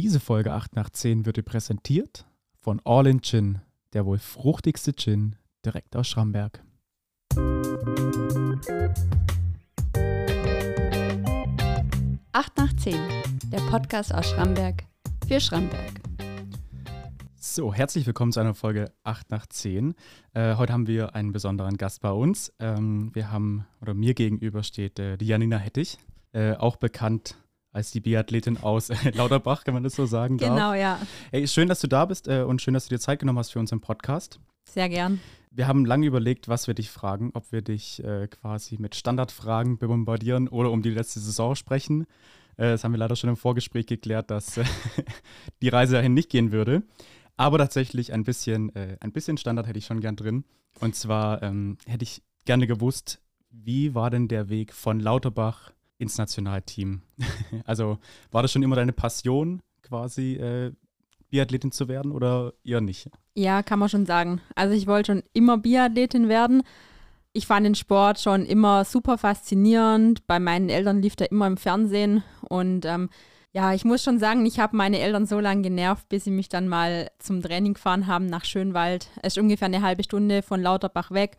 Diese Folge 8 nach 10 wird dir präsentiert von All in Gin, der wohl fruchtigste Gin direkt aus Schramberg. Acht nach 10, der Podcast aus Schramberg für Schramberg. So, herzlich willkommen zu einer Folge 8 nach 10. Äh, heute haben wir einen besonderen Gast bei uns. Ähm, wir haben, oder mir gegenüber steht äh, die Janina Hettich, äh, auch bekannt als die Biathletin aus äh, Lauterbach, kann man das so sagen darf. Genau, ja. Hey, schön, dass du da bist äh, und schön, dass du dir Zeit genommen hast für unseren Podcast. Sehr gern. Wir haben lange überlegt, was wir dich fragen, ob wir dich äh, quasi mit Standardfragen bombardieren oder um die letzte Saison sprechen. Äh, das haben wir leider schon im Vorgespräch geklärt, dass äh, die Reise dahin nicht gehen würde. Aber tatsächlich ein bisschen, äh, ein bisschen Standard hätte ich schon gern drin. Und zwar ähm, hätte ich gerne gewusst, wie war denn der Weg von Lauterbach ins Nationalteam? also war das schon immer deine Passion, quasi äh, Biathletin zu werden oder eher nicht? Ja, kann man schon sagen. Also ich wollte schon immer Biathletin werden. Ich fand den Sport schon immer super faszinierend. Bei meinen Eltern lief der immer im Fernsehen. Und ähm, ja, ich muss schon sagen, ich habe meine Eltern so lange genervt, bis sie mich dann mal zum Training gefahren haben nach Schönwald. Es ist ungefähr eine halbe Stunde von Lauterbach weg.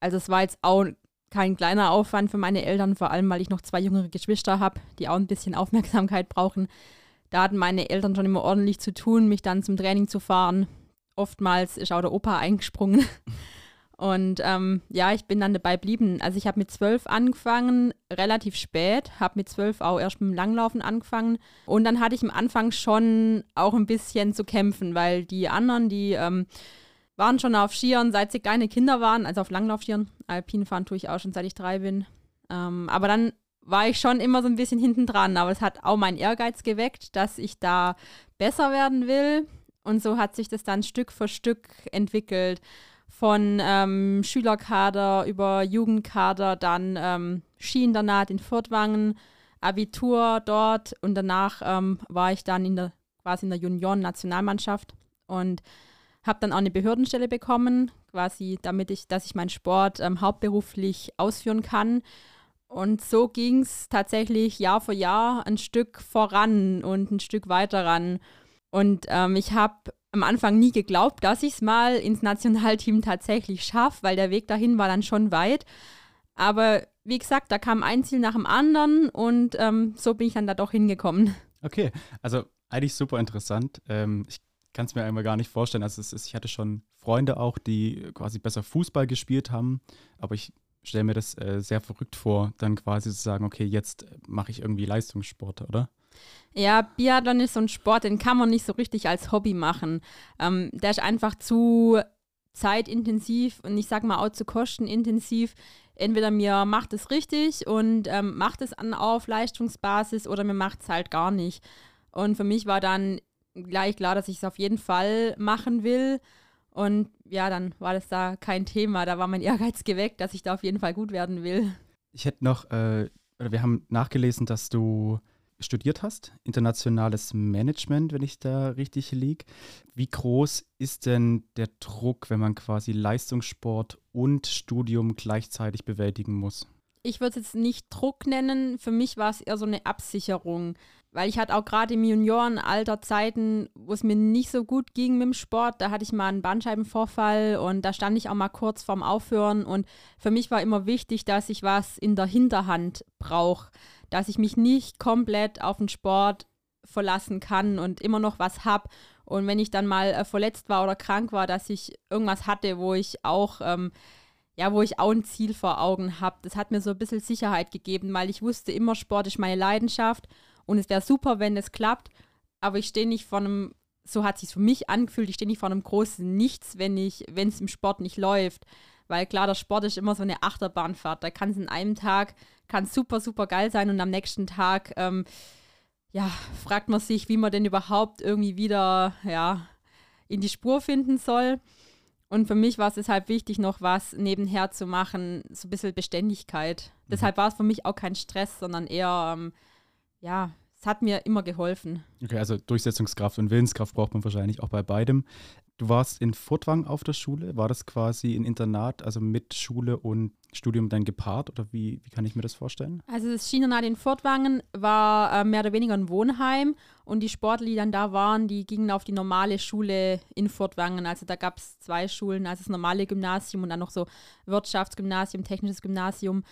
Also es war jetzt auch kein kleiner Aufwand für meine Eltern, vor allem weil ich noch zwei jüngere Geschwister habe, die auch ein bisschen Aufmerksamkeit brauchen. Da hatten meine Eltern schon immer ordentlich zu tun, mich dann zum Training zu fahren. Oftmals ist auch der Opa eingesprungen. Und ähm, ja, ich bin dann dabei geblieben. Also ich habe mit zwölf angefangen, relativ spät, habe mit zwölf auch erst mit dem Langlaufen angefangen. Und dann hatte ich am Anfang schon auch ein bisschen zu kämpfen, weil die anderen, die ähm, waren schon auf Skiern, seit sie kleine Kinder waren, also auf Langlaufskiern. Alpinfahren tue ich auch schon, seit ich drei bin. Ähm, aber dann war ich schon immer so ein bisschen hinten dran. Aber es hat auch meinen Ehrgeiz geweckt, dass ich da besser werden will. Und so hat sich das dann Stück für Stück entwickelt. Von ähm, Schülerkader über Jugendkader, dann ähm, Skiinternat in Furtwangen, Abitur dort und danach ähm, war ich dann in der, quasi in der Junioren-Nationalmannschaft und habe dann auch eine Behördenstelle bekommen, quasi damit ich, dass ich meinen Sport ähm, hauptberuflich ausführen kann. Und so ging es tatsächlich Jahr für Jahr ein Stück voran und ein Stück weiter ran. Und ähm, ich habe am Anfang nie geglaubt, dass ich es mal ins Nationalteam tatsächlich schaffe, weil der Weg dahin war dann schon weit. Aber wie gesagt, da kam ein Ziel nach dem anderen und ähm, so bin ich dann da doch hingekommen. Okay, also eigentlich super interessant. Ähm, ich kann es mir einmal gar nicht vorstellen. Also ist, ich hatte schon Freunde auch, die quasi besser Fußball gespielt haben, aber ich stelle mir das äh, sehr verrückt vor, dann quasi zu sagen, okay, jetzt mache ich irgendwie Leistungssport, oder? Ja, Biathlon ist so ein Sport, den kann man nicht so richtig als Hobby machen. Ähm, der ist einfach zu zeitintensiv und ich sag mal auch zu kostenintensiv. Entweder mir macht es richtig und ähm, macht es an auf Leistungsbasis oder mir macht es halt gar nicht. Und für mich war dann gleich klar, dass ich es auf jeden Fall machen will. Und ja, dann war das da kein Thema. Da war mein Ehrgeiz geweckt, dass ich da auf jeden Fall gut werden will. Ich hätte noch, äh, oder wir haben nachgelesen, dass du studiert hast, internationales Management, wenn ich da richtig liege. Wie groß ist denn der Druck, wenn man quasi Leistungssport und Studium gleichzeitig bewältigen muss? Ich würde es jetzt nicht Druck nennen. Für mich war es eher so eine Absicherung weil ich hatte auch gerade im Juniorenalter Zeiten, wo es mir nicht so gut ging mit dem Sport. Da hatte ich mal einen Bandscheibenvorfall und da stand ich auch mal kurz vorm Aufhören. Und für mich war immer wichtig, dass ich was in der Hinterhand brauche, dass ich mich nicht komplett auf den Sport verlassen kann und immer noch was habe. Und wenn ich dann mal äh, verletzt war oder krank war, dass ich irgendwas hatte, wo ich auch ähm, ja, wo ich auch ein Ziel vor Augen habe. Das hat mir so ein bisschen Sicherheit gegeben, weil ich wusste immer, Sport ist meine Leidenschaft und es wäre super, wenn es klappt, aber ich stehe nicht vor einem, so hat es sich für mich angefühlt, ich stehe nicht vor einem großen Nichts, wenn ich, wenn es im Sport nicht läuft. Weil klar, der Sport ist immer so eine Achterbahnfahrt. Da kann es in einem Tag, kann super, super geil sein und am nächsten Tag, ähm, ja, fragt man sich, wie man denn überhaupt irgendwie wieder, ja, in die Spur finden soll. Und für mich war es deshalb wichtig, noch was nebenher zu machen, so ein bisschen Beständigkeit. Mhm. Deshalb war es für mich auch kein Stress, sondern eher, ähm, ja, es hat mir immer geholfen. Okay, also Durchsetzungskraft und Willenskraft braucht man wahrscheinlich auch bei beidem. Du warst in Furtwang auf der Schule. War das quasi ein Internat, also mit Schule und Studium dann gepaart? Oder wie, wie kann ich mir das vorstellen? Also das Skiinternat in Furtwangen war äh, mehr oder weniger ein Wohnheim und die Sportler, die dann da waren, die gingen auf die normale Schule in Furtwangen. Also da gab es zwei Schulen, also das normale Gymnasium und dann noch so Wirtschaftsgymnasium, technisches Gymnasium.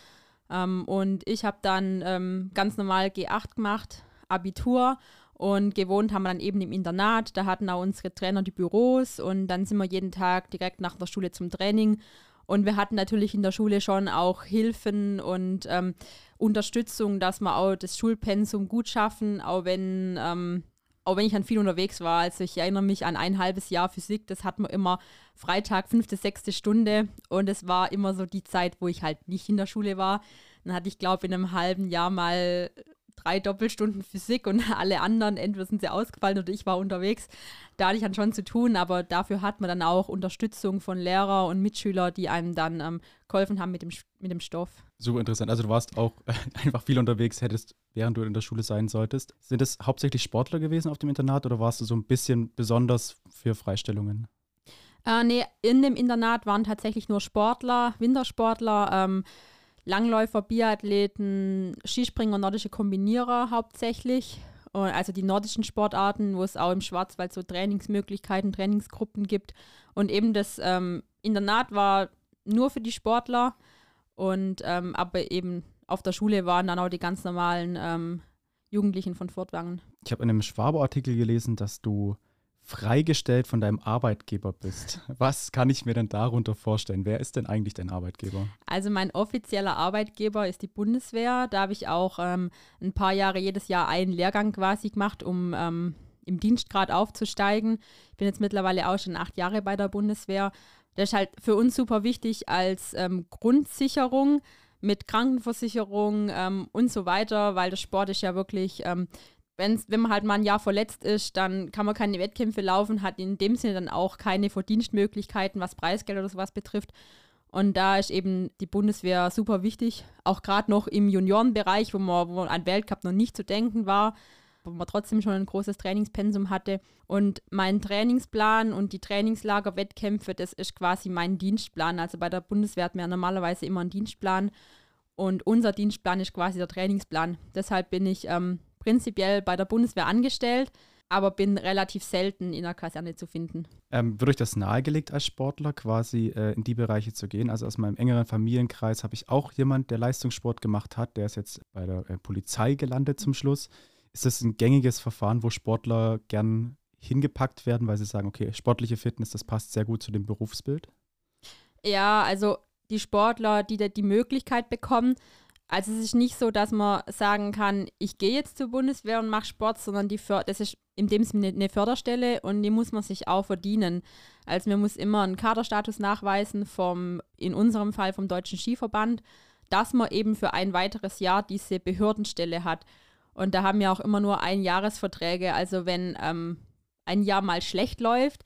Ähm, und ich habe dann ähm, ganz normal G8 gemacht, Abitur und gewohnt haben wir dann eben im Internat. Da hatten auch unsere Trainer die Büros und dann sind wir jeden Tag direkt nach der Schule zum Training. Und wir hatten natürlich in der Schule schon auch Hilfen und ähm, Unterstützung, dass wir auch das Schulpensum gut schaffen, auch wenn, ähm, auch wenn ich dann viel unterwegs war. Also ich erinnere mich an ein halbes Jahr Physik, das hatten wir immer Freitag, fünfte, sechste Stunde. Und es war immer so die Zeit, wo ich halt nicht in der Schule war. Dann hatte ich, glaube in einem halben Jahr mal drei Doppelstunden Physik und alle anderen, entweder sind sie ausgefallen oder ich war unterwegs. Da hatte ich dann schon zu tun, aber dafür hat man dann auch Unterstützung von Lehrer und Mitschüler, die einem dann ähm, geholfen haben mit dem, mit dem Stoff. Super interessant. Also du warst auch äh, einfach viel unterwegs, hättest, während du in der Schule sein solltest. Sind es hauptsächlich Sportler gewesen auf dem Internat oder warst du so ein bisschen besonders für Freistellungen? Äh, nee, in dem Internat waren tatsächlich nur Sportler, Wintersportler, ähm, Langläufer, Biathleten, Skispringer, nordische Kombinierer hauptsächlich. Also die nordischen Sportarten, wo es auch im Schwarzwald so Trainingsmöglichkeiten, Trainingsgruppen gibt. Und eben das ähm, Internat war nur für die Sportler. Und ähm, aber eben auf der Schule waren dann auch die ganz normalen ähm, Jugendlichen von Fortwangen. Ich habe in einem Schwabe-Artikel gelesen, dass du freigestellt von deinem Arbeitgeber bist. Was kann ich mir denn darunter vorstellen? Wer ist denn eigentlich dein Arbeitgeber? Also mein offizieller Arbeitgeber ist die Bundeswehr. Da habe ich auch ähm, ein paar Jahre jedes Jahr einen Lehrgang quasi gemacht, um ähm, im Dienstgrad aufzusteigen. Ich bin jetzt mittlerweile auch schon acht Jahre bei der Bundeswehr. Das ist halt für uns super wichtig als ähm, Grundsicherung mit Krankenversicherung ähm, und so weiter, weil der Sport ist ja wirklich ähm, wenn's, wenn man halt mal ein Jahr verletzt ist, dann kann man keine Wettkämpfe laufen, hat in dem Sinne dann auch keine Verdienstmöglichkeiten, was Preisgeld oder sowas betrifft. Und da ist eben die Bundeswehr super wichtig, auch gerade noch im Juniorenbereich, wo man, wo an Weltcup noch nicht zu denken war, wo man trotzdem schon ein großes Trainingspensum hatte. Und mein Trainingsplan und die Trainingslager, Wettkämpfe, das ist quasi mein Dienstplan. Also bei der Bundeswehr hat man ja normalerweise immer einen Dienstplan und unser Dienstplan ist quasi der Trainingsplan. Deshalb bin ich ähm, prinzipiell bei der Bundeswehr angestellt, aber bin relativ selten in der Kaserne zu finden. Ähm, wird euch das nahegelegt als Sportler, quasi äh, in die Bereiche zu gehen? Also aus meinem engeren Familienkreis habe ich auch jemand, der Leistungssport gemacht hat. Der ist jetzt bei der äh, Polizei gelandet zum Schluss. Ist das ein gängiges Verfahren, wo Sportler gern hingepackt werden, weil sie sagen, okay, sportliche Fitness, das passt sehr gut zu dem Berufsbild? Ja, also die Sportler, die da die Möglichkeit bekommen, also es ist nicht so, dass man sagen kann, ich gehe jetzt zur Bundeswehr und mache Sport, sondern die das ist in dem Sinne eine Förderstelle und die muss man sich auch verdienen. Also man muss immer einen Kaderstatus nachweisen vom, in unserem Fall vom Deutschen Skiverband, dass man eben für ein weiteres Jahr diese Behördenstelle hat. Und da haben wir auch immer nur Einjahresverträge. Also wenn ähm, ein Jahr mal schlecht läuft,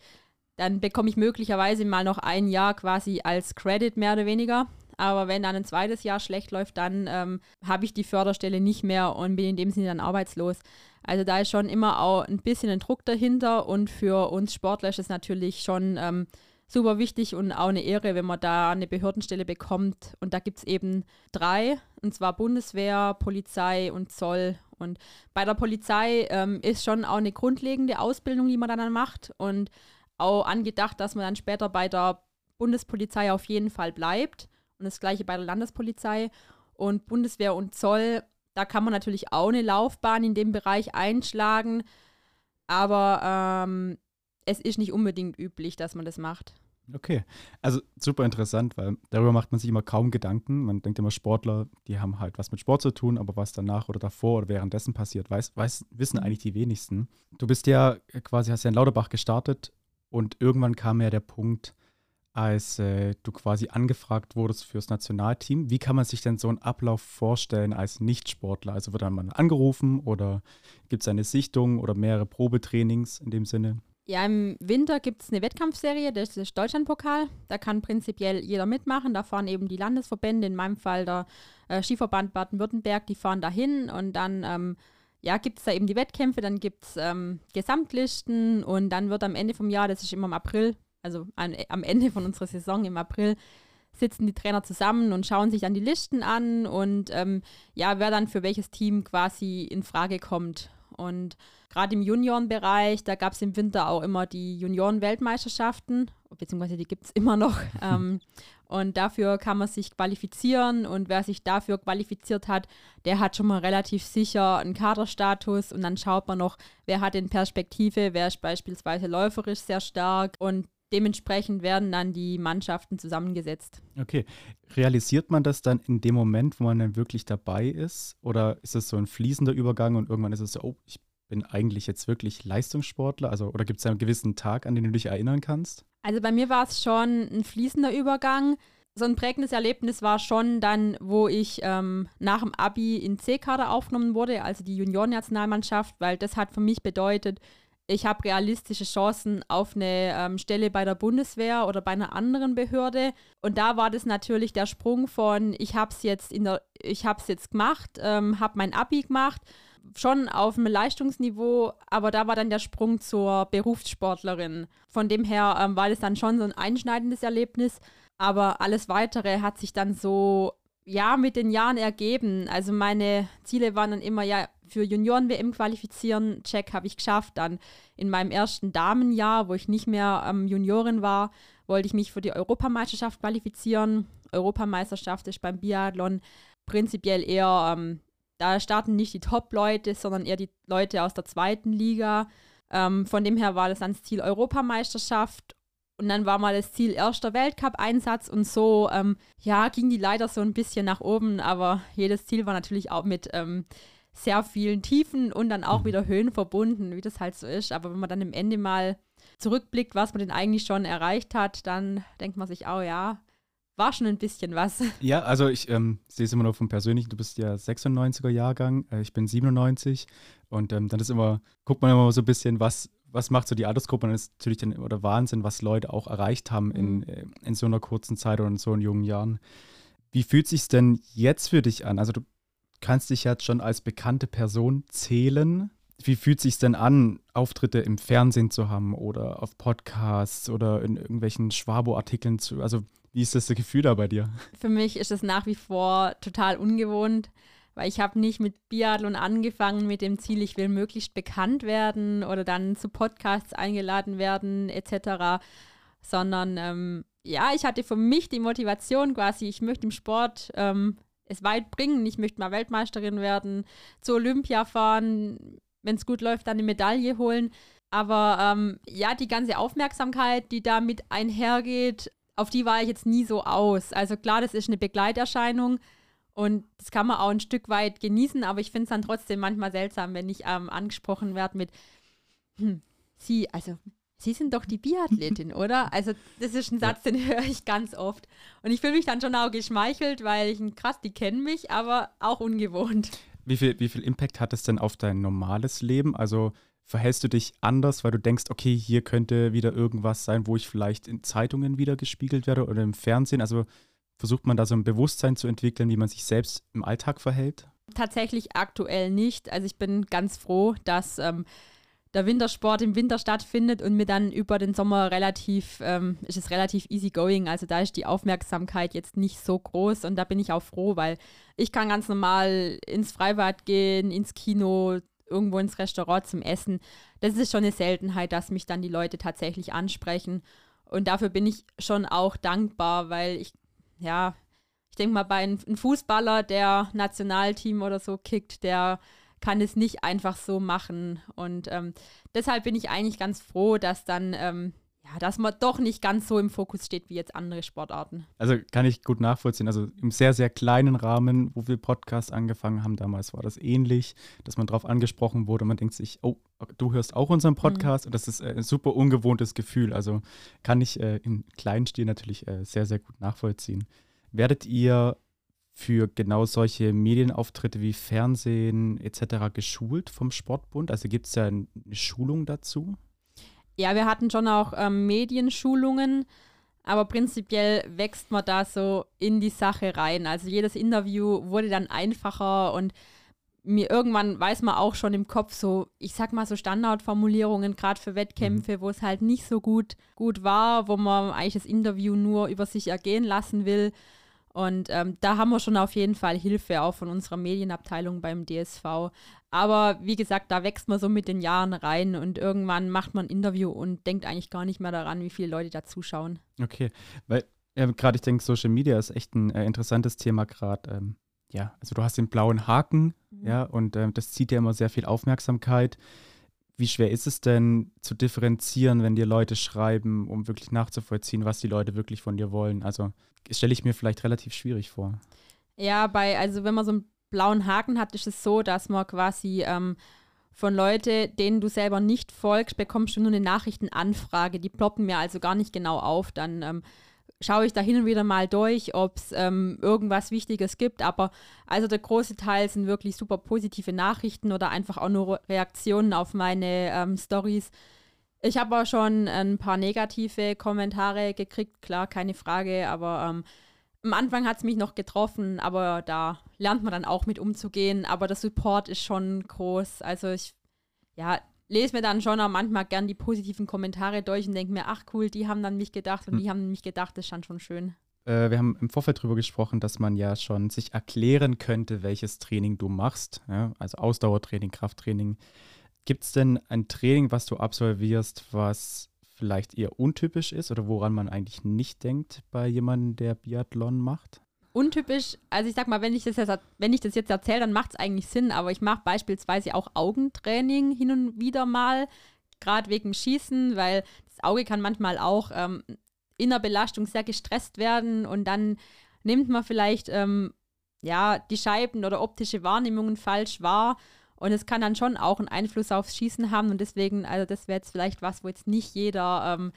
dann bekomme ich möglicherweise mal noch ein Jahr quasi als Credit mehr oder weniger. Aber wenn dann ein zweites Jahr schlecht läuft, dann ähm, habe ich die Förderstelle nicht mehr und bin in dem Sinne dann arbeitslos. Also da ist schon immer auch ein bisschen ein Druck dahinter und für uns Sportler ist es natürlich schon ähm, super wichtig und auch eine Ehre, wenn man da eine Behördenstelle bekommt. Und da gibt es eben drei, und zwar Bundeswehr, Polizei und Zoll. Und bei der Polizei ähm, ist schon auch eine grundlegende Ausbildung, die man dann macht und auch angedacht, dass man dann später bei der Bundespolizei auf jeden Fall bleibt. Und das gleiche bei der Landespolizei und Bundeswehr und Zoll. Da kann man natürlich auch eine Laufbahn in dem Bereich einschlagen, aber ähm, es ist nicht unbedingt üblich, dass man das macht. Okay, also super interessant, weil darüber macht man sich immer kaum Gedanken. Man denkt immer, Sportler, die haben halt was mit Sport zu tun, aber was danach oder davor oder währenddessen passiert, weiß, weiß, wissen eigentlich die wenigsten. Du bist ja quasi, hast ja in Lauterbach gestartet und irgendwann kam ja der Punkt, als äh, du quasi angefragt wurdest fürs Nationalteam. Wie kann man sich denn so einen Ablauf vorstellen als Nichtsportler? Also wird dann mal angerufen oder gibt es eine Sichtung oder mehrere Probetrainings in dem Sinne? Ja, im Winter gibt es eine Wettkampfserie, das ist Deutschlandpokal. Da kann prinzipiell jeder mitmachen. Da fahren eben die Landesverbände, in meinem Fall der äh, Skiverband Baden-Württemberg, die fahren dahin und dann ähm, ja, gibt es da eben die Wettkämpfe, dann gibt es ähm, Gesamtlisten und dann wird am Ende vom Jahr, das ist immer im April, also an, am Ende von unserer Saison im April, sitzen die Trainer zusammen und schauen sich dann die Listen an und ähm, ja, wer dann für welches Team quasi in Frage kommt. Und gerade im Juniorenbereich, da gab es im Winter auch immer die Junioren-Weltmeisterschaften, beziehungsweise die gibt es immer noch. ähm, und dafür kann man sich qualifizieren und wer sich dafür qualifiziert hat, der hat schon mal relativ sicher einen Kaderstatus und dann schaut man noch, wer hat in Perspektive, wer ist beispielsweise läuferisch sehr stark und dementsprechend werden dann die Mannschaften zusammengesetzt. Okay. Realisiert man das dann in dem Moment, wo man dann wirklich dabei ist? Oder ist es so ein fließender Übergang und irgendwann ist es so, oh, ich bin eigentlich jetzt wirklich Leistungssportler? Also, oder gibt es einen gewissen Tag, an den du dich erinnern kannst? Also bei mir war es schon ein fließender Übergang. So ein prägendes Erlebnis war schon dann, wo ich ähm, nach dem Abi in C-Kader aufgenommen wurde, also die Juniorennationalmannschaft, weil das hat für mich bedeutet, ich habe realistische Chancen auf eine ähm, Stelle bei der Bundeswehr oder bei einer anderen Behörde. Und da war das natürlich der Sprung von, ich habe es jetzt in der, ich habe es jetzt gemacht, ähm, habe mein Abi gemacht, schon auf einem Leistungsniveau, aber da war dann der Sprung zur Berufssportlerin. Von dem her ähm, war das dann schon so ein einschneidendes Erlebnis. Aber alles weitere hat sich dann so ja, mit den Jahren ergeben. Also meine Ziele waren dann immer, ja, für Junioren-WM qualifizieren, Check habe ich geschafft. Dann in meinem ersten Damenjahr, wo ich nicht mehr ähm, Juniorin war, wollte ich mich für die Europameisterschaft qualifizieren. Europameisterschaft ist beim Biathlon prinzipiell eher, ähm, da starten nicht die Top-Leute, sondern eher die Leute aus der zweiten Liga. Ähm, von dem her war das dann das Ziel Europameisterschaft und dann war mal das Ziel erster Weltcup-Einsatz und so, ähm, ja, ging die leider so ein bisschen nach oben, aber jedes Ziel war natürlich auch mit ähm, sehr vielen Tiefen und dann auch mhm. wieder Höhen verbunden, wie das halt so ist. Aber wenn man dann im Ende mal zurückblickt, was man denn eigentlich schon erreicht hat, dann denkt man sich auch, ja, war schon ein bisschen was. Ja, also ich ähm, sehe es immer nur vom Persönlichen. Du bist ja 96er Jahrgang, äh, ich bin 97 und ähm, dann ist immer, guckt man immer so ein bisschen, was was macht so die Altersgruppe? Und das ist natürlich dann oder Wahnsinn, was Leute auch erreicht haben in, mhm. äh, in so einer kurzen Zeit oder in so jungen Jahren. Wie fühlt sich denn jetzt für dich an? Also du kannst dich jetzt schon als bekannte Person zählen. Wie fühlt sich denn an, Auftritte im Fernsehen zu haben oder auf Podcasts oder in irgendwelchen Schwabo-Artikeln zu? Also wie ist das Gefühl da bei dir? Für mich ist es nach wie vor total ungewohnt weil ich habe nicht mit Biathlon angefangen mit dem Ziel, ich will möglichst bekannt werden oder dann zu Podcasts eingeladen werden etc., sondern ähm, ja, ich hatte für mich die Motivation quasi, ich möchte im Sport ähm, es weit bringen, ich möchte mal Weltmeisterin werden, zur Olympia fahren, wenn es gut läuft, dann eine Medaille holen. Aber ähm, ja, die ganze Aufmerksamkeit, die damit einhergeht, auf die war ich jetzt nie so aus. Also klar, das ist eine Begleiterscheinung, und das kann man auch ein Stück weit genießen, aber ich finde es dann trotzdem manchmal seltsam, wenn ich ähm, angesprochen werde mit, hm, Sie, also Sie sind doch die Biathletin, oder? Also das ist ein Satz, den höre ich ganz oft. Und ich fühle mich dann schon auch geschmeichelt, weil ich, krass, die kennen mich, aber auch ungewohnt. Wie viel, wie viel Impact hat es denn auf dein normales Leben? Also verhältst du dich anders, weil du denkst, okay, hier könnte wieder irgendwas sein, wo ich vielleicht in Zeitungen wieder gespiegelt werde oder im Fernsehen? Also Versucht man da so ein Bewusstsein zu entwickeln, wie man sich selbst im Alltag verhält? Tatsächlich aktuell nicht. Also ich bin ganz froh, dass ähm, der Wintersport im Winter stattfindet und mir dann über den Sommer relativ, ähm, ist es relativ easy going. Also da ist die Aufmerksamkeit jetzt nicht so groß und da bin ich auch froh, weil ich kann ganz normal ins Freibad gehen, ins Kino, irgendwo ins Restaurant zum Essen. Das ist schon eine Seltenheit, dass mich dann die Leute tatsächlich ansprechen. Und dafür bin ich schon auch dankbar, weil ich ja, ich denke mal, bei einem Fußballer, der Nationalteam oder so kickt, der kann es nicht einfach so machen. Und ähm, deshalb bin ich eigentlich ganz froh, dass dann, ähm, ja, dass man doch nicht ganz so im Fokus steht wie jetzt andere Sportarten. Also kann ich gut nachvollziehen. Also im sehr, sehr kleinen Rahmen, wo wir Podcasts angefangen haben, damals war das ähnlich, dass man darauf angesprochen wurde. Man denkt sich, oh, du hörst auch unseren Podcast. Mhm. Und das ist äh, ein super ungewohntes Gefühl. Also kann ich äh, im kleinen Stil natürlich äh, sehr, sehr gut nachvollziehen. Werdet ihr für genau solche Medienauftritte wie Fernsehen etc. geschult vom Sportbund? Also gibt es ja eine Schulung dazu? Ja, wir hatten schon auch ähm, Medienschulungen, aber prinzipiell wächst man da so in die Sache rein. Also jedes Interview wurde dann einfacher und mir irgendwann weiß man auch schon im Kopf so, ich sag mal so Standardformulierungen, gerade für Wettkämpfe, mhm. wo es halt nicht so gut, gut war, wo man eigentlich das Interview nur über sich ergehen lassen will. Und ähm, da haben wir schon auf jeden Fall Hilfe auch von unserer Medienabteilung beim DSV. Aber wie gesagt, da wächst man so mit den Jahren rein und irgendwann macht man ein Interview und denkt eigentlich gar nicht mehr daran, wie viele Leute da zuschauen. Okay, weil ja, gerade ich denke, Social Media ist echt ein äh, interessantes Thema gerade. Ähm, ja, also du hast den blauen Haken, mhm. ja, und äh, das zieht ja immer sehr viel Aufmerksamkeit. Wie schwer ist es denn zu differenzieren, wenn dir Leute schreiben, um wirklich nachzuvollziehen, was die Leute wirklich von dir wollen? Also stelle ich mir vielleicht relativ schwierig vor. Ja, bei, also wenn man so einen blauen Haken hat, ist es so, dass man quasi ähm, von Leuten, denen du selber nicht folgst, bekommst du nur eine Nachrichtenanfrage. Die ploppen mir also gar nicht genau auf. Dann ähm, schaue ich da hin und wieder mal durch, ob es ähm, irgendwas Wichtiges gibt. Aber also der große Teil sind wirklich super positive Nachrichten oder einfach auch nur Reaktionen auf meine ähm, Stories. Ich habe auch schon ein paar negative Kommentare gekriegt, klar, keine Frage, aber ähm, am Anfang hat es mich noch getroffen, aber da lernt man dann auch mit umzugehen. Aber der Support ist schon groß. Also ich, ja, lese mir dann schon auch manchmal gern die positiven Kommentare durch und denke mir, ach cool, die haben dann mich gedacht und hm. die haben mich gedacht, das ist dann schon schön. Äh, wir haben im Vorfeld darüber gesprochen, dass man ja schon sich erklären könnte, welches Training du machst. Ja? Also Ausdauertraining, Krafttraining. Gibt es denn ein Training, was du absolvierst, was vielleicht eher untypisch ist oder woran man eigentlich nicht denkt bei jemandem, der Biathlon macht? Untypisch, also ich sag mal, wenn ich das jetzt, wenn ich das jetzt erzähle, dann macht es eigentlich Sinn, aber ich mache beispielsweise auch Augentraining hin und wieder mal, gerade wegen Schießen, weil das Auge kann manchmal auch ähm, in der Belastung sehr gestresst werden und dann nimmt man vielleicht ähm, ja, die Scheiben oder optische Wahrnehmungen falsch wahr. Und es kann dann schon auch einen Einfluss aufs Schießen haben. Und deswegen, also das wäre jetzt vielleicht was, wo jetzt nicht jeder ähm,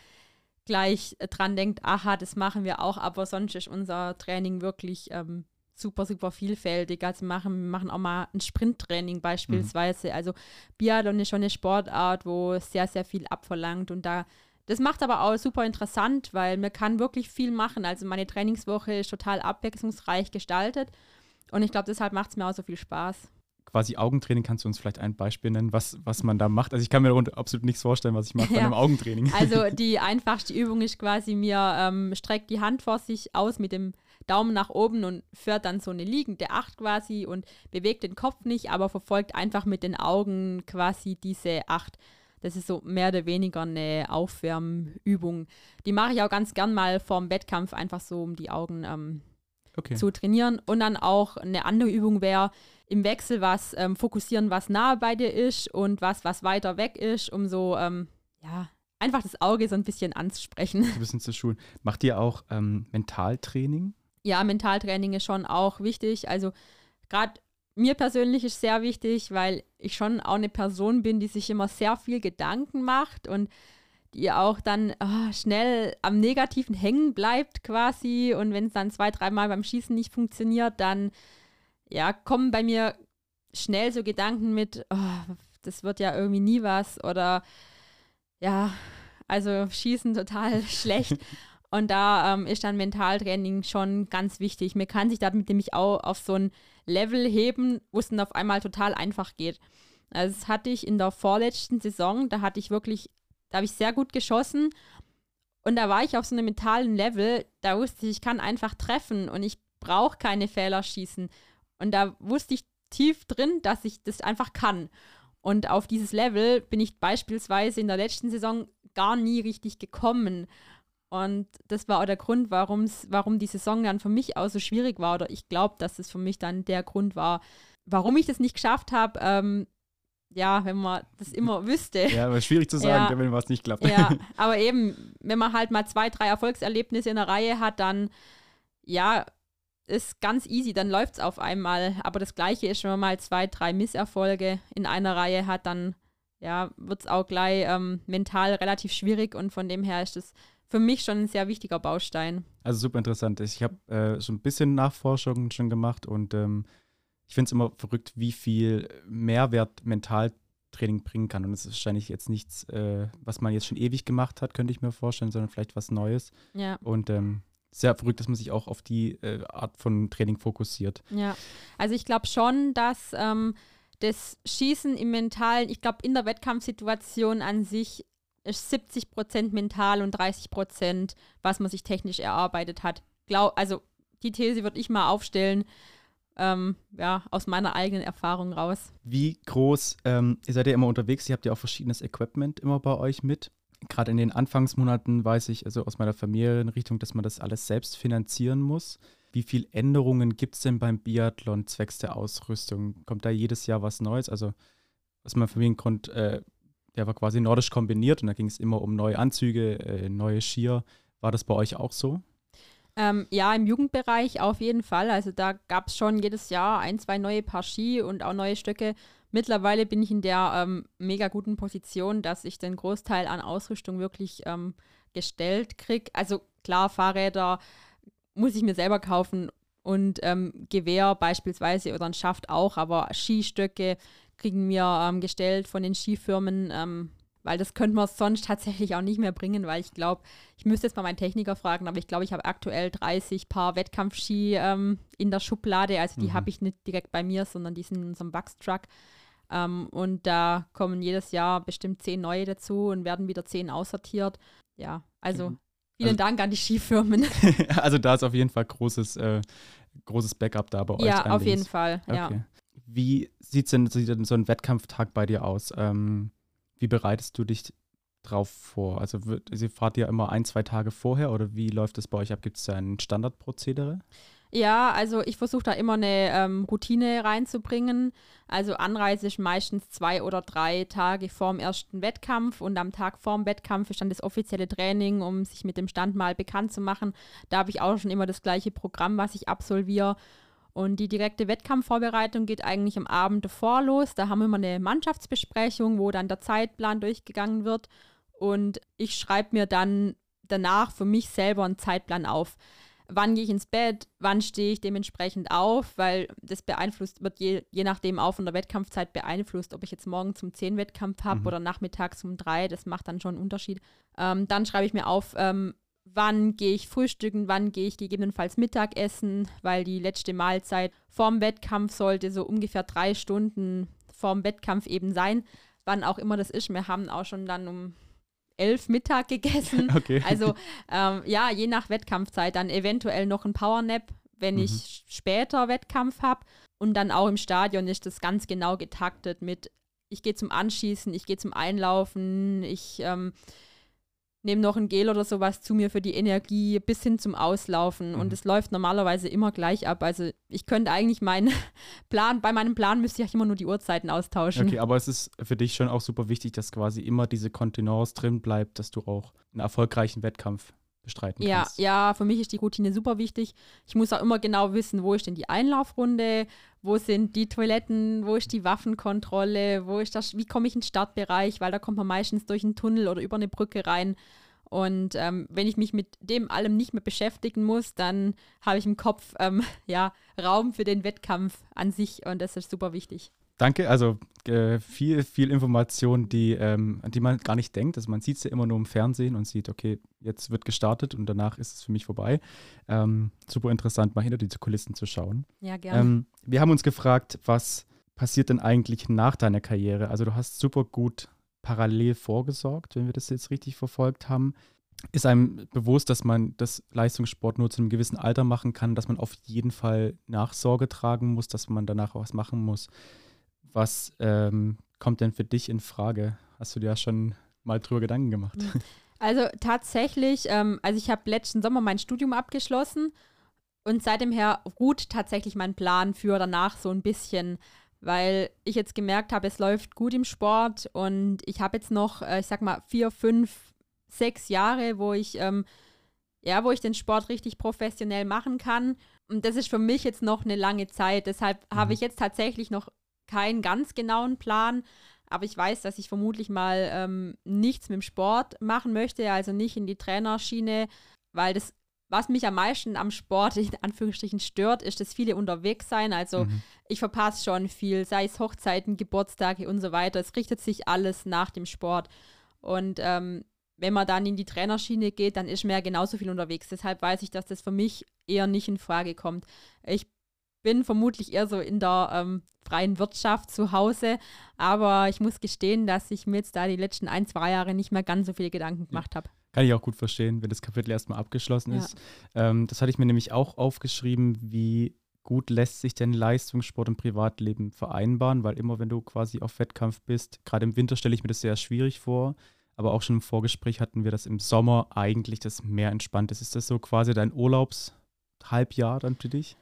gleich äh, dran denkt, aha, das machen wir auch, aber sonst ist unser Training wirklich ähm, super, super vielfältig. Also machen, machen auch mal ein Sprinttraining beispielsweise. Mhm. Also Biathlon ist schon eine Sportart, wo sehr, sehr viel abverlangt und da das macht aber auch super interessant, weil man kann wirklich viel machen. Also meine Trainingswoche ist total abwechslungsreich gestaltet und ich glaube, deshalb macht es mir auch so viel Spaß quasi Augentraining, kannst du uns vielleicht ein Beispiel nennen, was, was man da macht? Also ich kann mir absolut nichts vorstellen, was ich mache ja. bei einem Augentraining. Also die einfachste Übung ist quasi, mir ähm, streckt die Hand vor sich aus mit dem Daumen nach oben und führt dann so eine liegende Acht quasi und bewegt den Kopf nicht, aber verfolgt einfach mit den Augen quasi diese Acht. Das ist so mehr oder weniger eine Aufwärmübung. Die mache ich auch ganz gern mal vorm Wettkampf, einfach so, um die Augen ähm, okay. zu trainieren. Und dann auch eine andere Übung wäre, im Wechsel was ähm, fokussieren, was nahe bei dir ist und was, was weiter weg ist, um so, ähm, ja, einfach das Auge so ein bisschen anzusprechen. Ein bisschen zu schulen. Macht ihr auch ähm, Mentaltraining? Ja, Mentaltraining ist schon auch wichtig. Also gerade mir persönlich ist sehr wichtig, weil ich schon auch eine Person bin, die sich immer sehr viel Gedanken macht und die auch dann oh, schnell am Negativen hängen bleibt quasi. Und wenn es dann zwei, dreimal beim Schießen nicht funktioniert, dann ja, kommen bei mir schnell so Gedanken mit, oh, das wird ja irgendwie nie was oder ja, also Schießen total schlecht. Und da ähm, ist dann Mentaltraining schon ganz wichtig. Man kann sich damit nämlich auch auf so ein Level heben, wo es dann auf einmal total einfach geht. Also das hatte ich in der vorletzten Saison, da hatte ich wirklich, da habe ich sehr gut geschossen und da war ich auf so einem mentalen Level, da wusste ich, ich kann einfach treffen und ich brauche keine Fehler schießen. Und da wusste ich tief drin, dass ich das einfach kann. Und auf dieses Level bin ich beispielsweise in der letzten Saison gar nie richtig gekommen. Und das war auch der Grund, warum's, warum die Saison dann für mich auch so schwierig war. Oder ich glaube, dass es für mich dann der Grund war, warum ich das nicht geschafft habe. Ähm, ja, wenn man das immer wüsste. Ja, aber schwierig zu sagen, ja, wenn was nicht klappt. Ja, aber eben, wenn man halt mal zwei, drei Erfolgserlebnisse in der Reihe hat, dann ja, ist ganz easy, dann läuft es auf einmal. Aber das Gleiche ist, wenn man mal zwei, drei Misserfolge in einer Reihe hat, dann ja, wird es auch gleich ähm, mental relativ schwierig und von dem her ist das für mich schon ein sehr wichtiger Baustein. Also super interessant. Ich habe äh, so ein bisschen Nachforschungen schon gemacht und ähm, ich finde es immer verrückt, wie viel Mehrwert Mentaltraining bringen kann. Und es ist wahrscheinlich jetzt nichts, äh, was man jetzt schon ewig gemacht hat, könnte ich mir vorstellen, sondern vielleicht was Neues. Ja. Und ähm, sehr verrückt, dass man sich auch auf die äh, Art von Training fokussiert. Ja, also ich glaube schon, dass ähm, das Schießen im Mentalen, ich glaube, in der Wettkampfsituation an sich ist 70 Prozent mental und 30 Prozent, was man sich technisch erarbeitet hat. Glaub, also die These würde ich mal aufstellen, ähm, ja, aus meiner eigenen Erfahrung raus. Wie groß, ähm, ihr seid ja immer unterwegs, ihr habt ja auch verschiedenes Equipment immer bei euch mit. Gerade in den Anfangsmonaten weiß ich, also aus meiner Familienrichtung, dass man das alles selbst finanzieren muss. Wie viele Änderungen gibt es denn beim Biathlon zwecks der Ausrüstung? Kommt da jedes Jahr was Neues? Also aus meinem Familiengrund, äh, der war quasi nordisch kombiniert und da ging es immer um neue Anzüge, äh, neue Skier. War das bei euch auch so? Ähm, ja, im Jugendbereich auf jeden Fall. Also da gab es schon jedes Jahr ein, zwei neue Paar Ski und auch neue Stöcke. Mittlerweile bin ich in der ähm, mega guten Position, dass ich den Großteil an Ausrüstung wirklich ähm, gestellt kriege. Also klar, Fahrräder muss ich mir selber kaufen und ähm, Gewehr beispielsweise oder ein Schaft auch, aber Skistöcke kriegen wir ähm, gestellt von den Skifirmen ähm, weil das könnte man sonst tatsächlich auch nicht mehr bringen, weil ich glaube, ich müsste jetzt mal meinen Techniker fragen, aber ich glaube, ich habe aktuell 30 Paar Wettkampfski ähm, in der Schublade. Also die mhm. habe ich nicht direkt bei mir, sondern die sind in unserem Bugs-Truck. Ähm, und da kommen jedes Jahr bestimmt zehn neue dazu und werden wieder zehn aussortiert. Ja, also mhm. vielen also, Dank an die Skifirmen. also da ist auf jeden Fall großes, äh, großes Backup da bei euch. Ja, auf jeden Fall, okay. ja. Wie sieht denn, sieht denn so ein Wettkampftag bei dir aus? Ähm, wie bereitest du dich drauf vor? Also Sie fahrt ja immer ein, zwei Tage vorher oder wie läuft das bei euch ab? Gibt es da ein Standardprozedere? Ja, also ich versuche da immer eine ähm, Routine reinzubringen. Also Anreise ist meistens zwei oder drei Tage vorm ersten Wettkampf und am Tag vorm Wettkampf ist dann das offizielle Training, um sich mit dem Stand mal bekannt zu machen. Da habe ich auch schon immer das gleiche Programm, was ich absolviere. Und die direkte Wettkampfvorbereitung geht eigentlich am Abend davor los. Da haben wir immer eine Mannschaftsbesprechung, wo dann der Zeitplan durchgegangen wird. Und ich schreibe mir dann danach für mich selber einen Zeitplan auf. Wann gehe ich ins Bett, wann stehe ich dementsprechend auf, weil das beeinflusst, wird je, je nachdem auch von der Wettkampfzeit beeinflusst, ob ich jetzt morgen zum 10 Wettkampf habe mhm. oder nachmittags um 3, das macht dann schon einen Unterschied. Ähm, dann schreibe ich mir auf, ähm, wann gehe ich frühstücken, wann gehe ich gegebenenfalls Mittagessen, weil die letzte Mahlzeit vorm Wettkampf sollte so ungefähr drei Stunden vorm Wettkampf eben sein, wann auch immer das ist. Wir haben auch schon dann um elf Mittag gegessen. Okay. Also ähm, ja, je nach Wettkampfzeit dann eventuell noch ein Powernap, wenn mhm. ich später Wettkampf habe. Und dann auch im Stadion ist das ganz genau getaktet mit, ich gehe zum Anschießen, ich gehe zum Einlaufen, ich ähm, nehme noch ein Gel oder sowas zu mir für die Energie bis hin zum Auslaufen. Mhm. Und es läuft normalerweise immer gleich ab. Also ich könnte eigentlich meinen Plan, bei meinem Plan müsste ich immer nur die Uhrzeiten austauschen. Okay, aber es ist für dich schon auch super wichtig, dass quasi immer diese Kontenance drin bleibt, dass du auch einen erfolgreichen Wettkampf bestreiten ja, kannst. Ja, für mich ist die Routine super wichtig. Ich muss auch immer genau wissen, wo ist denn die Einlaufrunde, wo sind die Toiletten, wo ist die Waffenkontrolle, wo ist das, wie komme ich in den Startbereich, weil da kommt man meistens durch einen Tunnel oder über eine Brücke rein. Und ähm, wenn ich mich mit dem allem nicht mehr beschäftigen muss, dann habe ich im Kopf ähm, ja, Raum für den Wettkampf an sich und das ist super wichtig. Danke, also äh, viel, viel Information, die, ähm, an die man gar nicht denkt. Also man sieht es ja immer nur im Fernsehen und sieht, okay, jetzt wird gestartet und danach ist es für mich vorbei. Ähm, super interessant, mal hinter diese Kulissen zu schauen. Ja, gerne. Ähm, wir haben uns gefragt, was passiert denn eigentlich nach deiner Karriere? Also du hast super gut parallel vorgesorgt, wenn wir das jetzt richtig verfolgt haben. Ist einem bewusst, dass man das Leistungssport nur zu einem gewissen Alter machen kann, dass man auf jeden Fall Nachsorge tragen muss, dass man danach auch was machen muss? Was ähm, kommt denn für dich in Frage? Hast du dir ja schon mal drüber Gedanken gemacht? Mhm. Also tatsächlich, ähm, also ich habe letzten Sommer mein Studium abgeschlossen und seitdem her ruht tatsächlich mein Plan für danach so ein bisschen, weil ich jetzt gemerkt habe, es läuft gut im Sport und ich habe jetzt noch, äh, ich sag mal, vier, fünf, sechs Jahre, wo ich, ähm, ja, wo ich den Sport richtig professionell machen kann. Und das ist für mich jetzt noch eine lange Zeit. Deshalb mhm. habe ich jetzt tatsächlich noch keinen ganz genauen Plan, aber ich weiß, dass ich vermutlich mal ähm, nichts mit dem Sport machen möchte, also nicht in die Trainerschiene, weil das, was mich am meisten am Sport in Anführungsstrichen stört, ist das viele unterwegs sein. Also mhm. ich verpasse schon viel, sei es Hochzeiten, Geburtstage und so weiter. Es richtet sich alles nach dem Sport. Und ähm, wenn man dann in die Trainerschiene geht, dann ist man ja genauso viel unterwegs. Deshalb weiß ich, dass das für mich eher nicht in Frage kommt. Ich bin vermutlich eher so in der ähm, freien Wirtschaft zu Hause. Aber ich muss gestehen, dass ich mir jetzt da die letzten ein, zwei Jahre nicht mehr ganz so viele Gedanken gemacht habe. Kann ich auch gut verstehen, wenn das Kapitel erstmal abgeschlossen ja. ist. Ähm, das hatte ich mir nämlich auch aufgeschrieben, wie gut lässt sich denn Leistungssport und Privatleben vereinbaren, weil immer wenn du quasi auf Wettkampf bist, gerade im Winter stelle ich mir das sehr schwierig vor, aber auch schon im Vorgespräch hatten wir das im Sommer eigentlich das mehr entspannt ist. Ist das so quasi dein Urlaubshalbjahr dann für dich?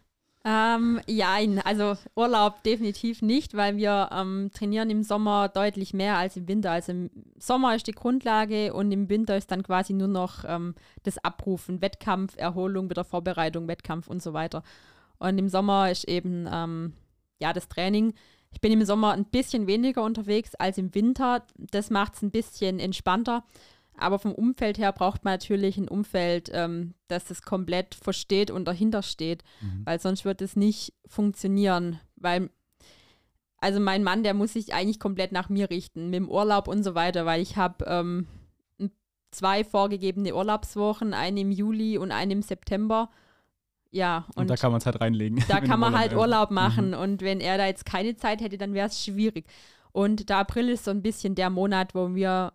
Ähm, ja, also Urlaub definitiv nicht, weil wir ähm, trainieren im Sommer deutlich mehr als im Winter. Also im Sommer ist die Grundlage und im Winter ist dann quasi nur noch ähm, das Abrufen, Wettkampf, Erholung, wieder Vorbereitung, Wettkampf und so weiter. Und im Sommer ist eben ähm, ja das Training. Ich bin im Sommer ein bisschen weniger unterwegs als im Winter. Das macht es ein bisschen entspannter. Aber vom Umfeld her braucht man natürlich ein Umfeld, ähm, das das komplett versteht und dahinter steht, mhm. weil sonst wird es nicht funktionieren. Weil, also mein Mann, der muss sich eigentlich komplett nach mir richten, mit dem Urlaub und so weiter, weil ich habe ähm, zwei vorgegebene Urlaubswochen, eine im Juli und eine im September. Ja, und, und da kann man es halt reinlegen. Da kann man halt Urlaub machen mhm. und wenn er da jetzt keine Zeit hätte, dann wäre es schwierig. Und der April ist so ein bisschen der Monat, wo wir,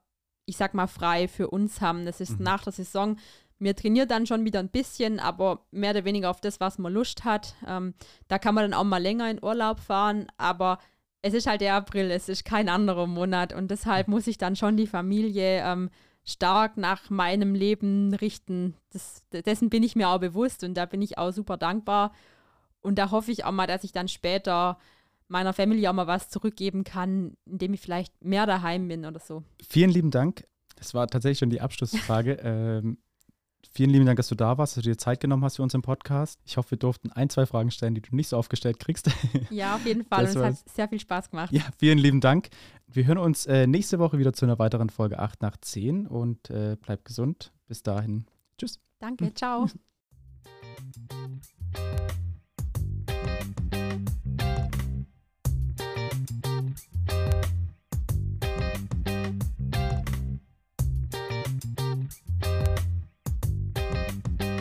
ich sag mal, frei für uns haben. Das ist mhm. nach der Saison. Wir trainieren dann schon wieder ein bisschen, aber mehr oder weniger auf das, was man Lust hat. Ähm, da kann man dann auch mal länger in Urlaub fahren, aber es ist halt der April, es ist kein anderer Monat und deshalb muss ich dann schon die Familie ähm, stark nach meinem Leben richten. Das, dessen bin ich mir auch bewusst und da bin ich auch super dankbar. Und da hoffe ich auch mal, dass ich dann später meiner Familie auch mal was zurückgeben kann, indem ich vielleicht mehr daheim bin oder so. Vielen lieben Dank. Das war tatsächlich schon die Abschlussfrage. ähm, Vielen lieben Dank, dass du da warst, dass du dir Zeit genommen hast für unseren Podcast. Ich hoffe, wir durften ein, zwei Fragen stellen, die du nicht so aufgestellt kriegst. Ja, auf jeden Fall. Das und es hat sehr viel Spaß gemacht. Ja, vielen lieben Dank. Wir hören uns äh, nächste Woche wieder zu einer weiteren Folge 8 nach 10 und äh, bleib gesund. Bis dahin. Tschüss. Danke, ciao.